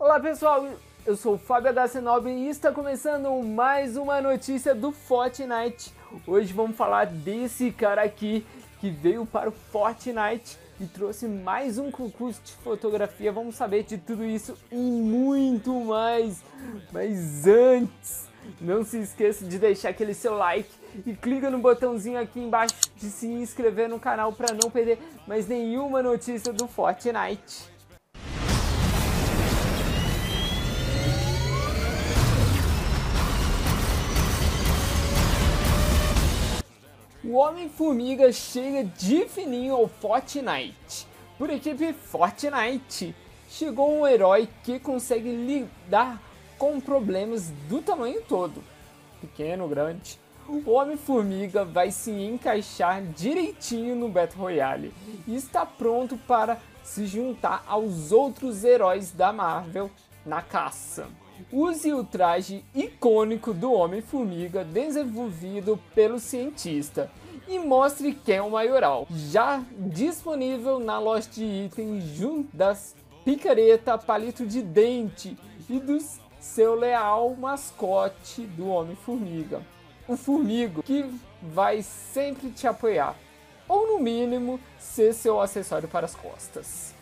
Olá pessoal, eu sou o Fábio HC9 e está começando mais uma notícia do Fortnite. Hoje vamos falar desse cara aqui que veio para o Fortnite e trouxe mais um concurso de fotografia. Vamos saber de tudo isso e muito mais. Mas antes, não se esqueça de deixar aquele seu like e clica no botãozinho aqui embaixo de se inscrever no canal para não perder mais nenhuma notícia do Fortnite. O Homem-Formiga chega de fininho ao Fortnite. Por equipe Fortnite, chegou um herói que consegue lidar com problemas do tamanho todo. Pequeno, grande. O Homem-Formiga vai se encaixar direitinho no Battle Royale e está pronto para se juntar aos outros heróis da Marvel na caça. Use o traje icônico do Homem-Formiga desenvolvido pelo cientista e mostre quem é o maioral. Já disponível na loja de itens junto das picareta, palito de dente e do seu leal mascote do Homem-Formiga. O Formigo, que vai sempre te apoiar, ou no mínimo ser seu acessório para as costas.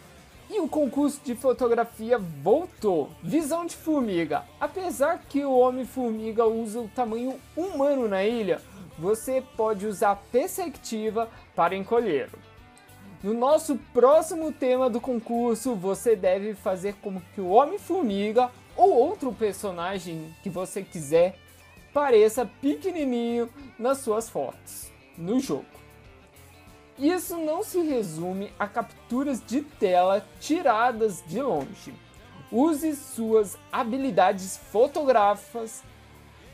E o concurso de fotografia voltou. Visão de formiga. Apesar que o Homem-Formiga usa o tamanho humano na ilha, você pode usar perspectiva para encolhê-lo. No nosso próximo tema do concurso, você deve fazer como que o Homem-Formiga ou outro personagem que você quiser pareça pequenininho nas suas fotos no jogo. Isso não se resume a capturas de tela tiradas de longe. Use suas habilidades fotográficas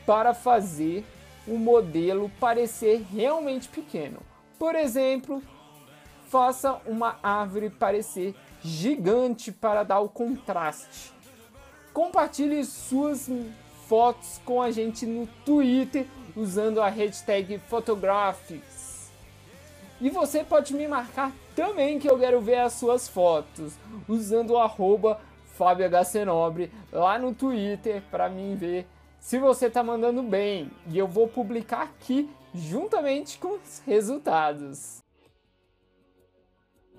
para fazer o modelo parecer realmente pequeno. Por exemplo, faça uma árvore parecer gigante para dar o contraste. Compartilhe suas fotos com a gente no Twitter usando a hashtag Photographics. E você pode me marcar também que eu quero ver as suas fotos usando o arroba lá no Twitter para mim ver se você tá mandando bem. E eu vou publicar aqui juntamente com os resultados.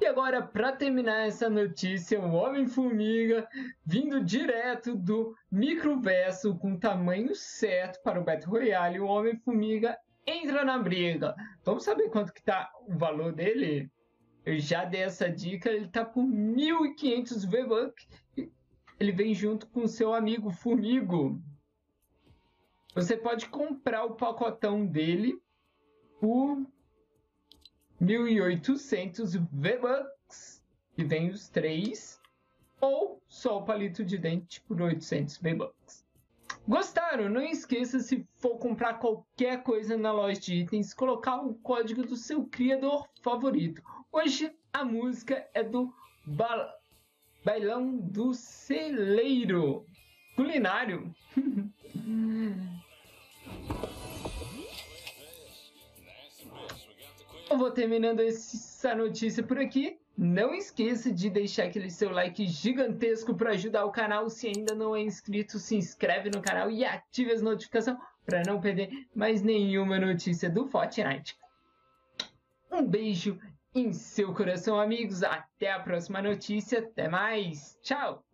E agora, para terminar essa notícia, o Homem-Formiga vindo direto do microverso com tamanho certo para o Battle Royale, o Homem-Formiga entra na briga. Vamos saber quanto que tá o valor dele? Eu já dei essa dica, ele tá por 1.500 V-Bucks. Ele vem junto com seu amigo Formigo. Você pode comprar o pacotão dele por 1.800 V-Bucks, que vem os três, ou só o palito de dente por 800 V-Bucks. Gostaram? Não esqueça se for comprar qualquer coisa na loja de itens, colocar o código do seu criador favorito. Hoje a música é do ba Bailão do Celeiro Culinário. Eu vou terminando essa notícia por aqui. Não esqueça de deixar aquele seu like gigantesco para ajudar o canal. Se ainda não é inscrito, se inscreve no canal e ative as notificações para não perder mais nenhuma notícia do Fortnite. Um beijo em seu coração, amigos. Até a próxima notícia. Até mais. Tchau.